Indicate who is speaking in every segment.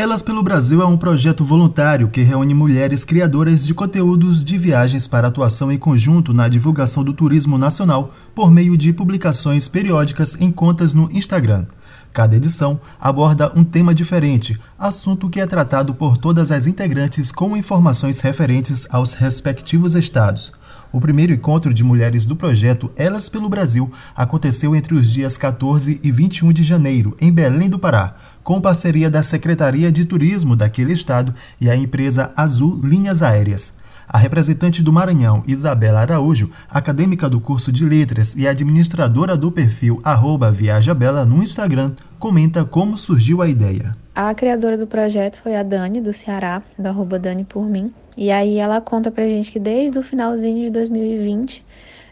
Speaker 1: Elas pelo Brasil é um projeto voluntário que reúne mulheres criadoras de conteúdos de viagens para atuação em conjunto na divulgação do turismo nacional por meio de publicações periódicas em contas no Instagram. Cada edição aborda um tema diferente, assunto que é tratado por todas as integrantes com informações referentes aos respectivos estados. O primeiro encontro de mulheres do projeto Elas pelo Brasil aconteceu entre os dias 14 e 21 de janeiro, em Belém do Pará, com parceria da Secretaria de Turismo daquele estado e a empresa Azul Linhas Aéreas. A representante do Maranhão, Isabela Araújo, acadêmica do curso de Letras e administradora do perfil @viajabela no Instagram, comenta como surgiu a ideia.
Speaker 2: A criadora do projeto foi a Dani, do Ceará, arroba Dani por mim. E aí ela conta pra gente que desde o finalzinho de 2020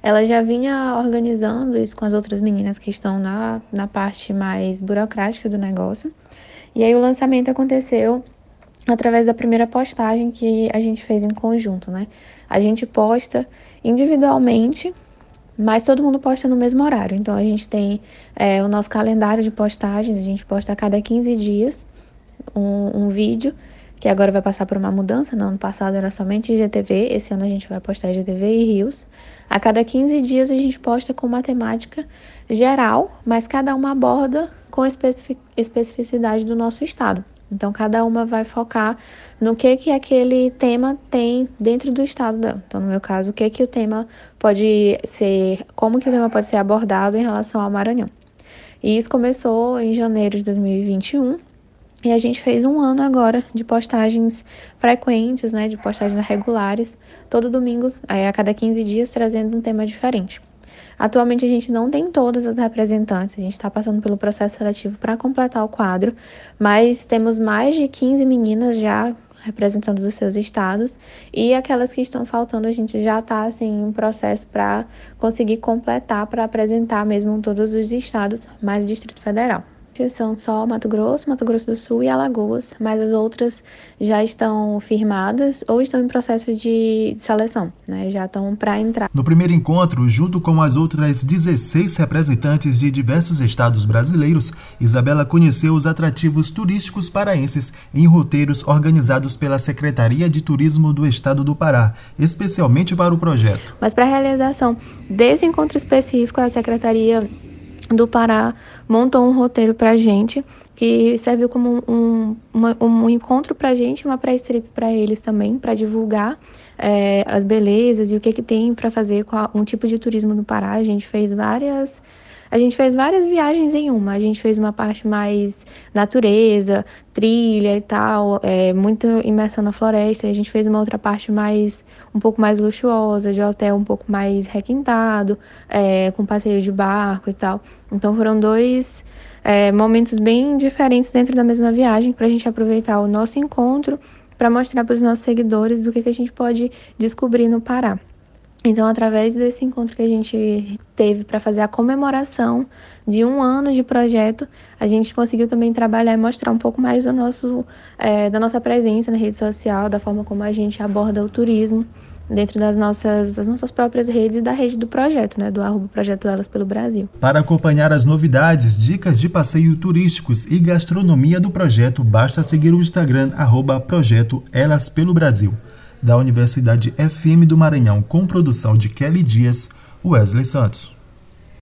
Speaker 2: ela já vinha organizando isso com as outras meninas que estão na, na parte mais burocrática do negócio. E aí o lançamento aconteceu através da primeira postagem que a gente fez em conjunto, né? A gente posta individualmente, mas todo mundo posta no mesmo horário. Então a gente tem é, o nosso calendário de postagens, a gente posta a cada 15 dias um, um vídeo, que agora vai passar por uma mudança. No ano passado era somente IGTV, esse ano a gente vai postar IGTV e Rios. A cada 15 dias a gente posta com matemática geral, mas cada uma aborda com especificidade do nosso estado. Então, cada uma vai focar no que que aquele tema tem dentro do estado dela. Então, no meu caso, o que que o tema pode ser, como que o tema pode ser abordado em relação ao Maranhão. E isso começou em janeiro de 2021 e a gente fez um ano agora de postagens frequentes, né, de postagens regulares, todo domingo, a cada 15 dias, trazendo um tema diferente. Atualmente a gente não tem todas as representantes, a gente está passando pelo processo seletivo para completar o quadro, mas temos mais de 15 meninas já representando os seus estados e aquelas que estão faltando a gente já está assim em um processo para conseguir completar para apresentar mesmo todos os estados mais o Distrito Federal são só Mato Grosso, Mato Grosso do Sul e Alagoas, mas as outras já estão firmadas ou estão em processo de seleção, né? já estão para entrar.
Speaker 1: No primeiro encontro, junto com as outras 16 representantes de diversos estados brasileiros, Isabela conheceu os atrativos turísticos paraenses em roteiros organizados pela Secretaria de Turismo do Estado do Pará, especialmente para o projeto.
Speaker 2: Mas para a realização desse encontro específico, a Secretaria do Pará montou um roteiro para gente que serviu como um, um encontro para gente, uma pré-strip para eles também, para divulgar é, as belezas e o que, que tem para fazer com a, um tipo de turismo no Pará. A gente fez várias a gente fez várias viagens em uma. A gente fez uma parte mais natureza, trilha e tal, é, muita imersão na floresta. A gente fez uma outra parte mais, um pouco mais luxuosa, de hotel um pouco mais requintado, é, com passeio de barco e tal. Então foram dois é, momentos bem diferentes dentro da mesma viagem para a gente aproveitar o nosso encontro para mostrar para os nossos seguidores o que, que a gente pode descobrir no Pará. Então, através desse encontro que a gente teve para fazer a comemoração de um ano de projeto, a gente conseguiu também trabalhar e mostrar um pouco mais do nosso, é, da nossa presença na rede social, da forma como a gente aborda o turismo dentro das nossas, das nossas próprias redes e da rede do projeto, né, do arroba Projeto Elas pelo Brasil.
Speaker 1: Para acompanhar as novidades, dicas de passeio turísticos e gastronomia do projeto, basta seguir o Instagram arroba Projeto Elas pelo Brasil da Universidade FM do Maranhão, com produção de Kelly Dias, Wesley Santos.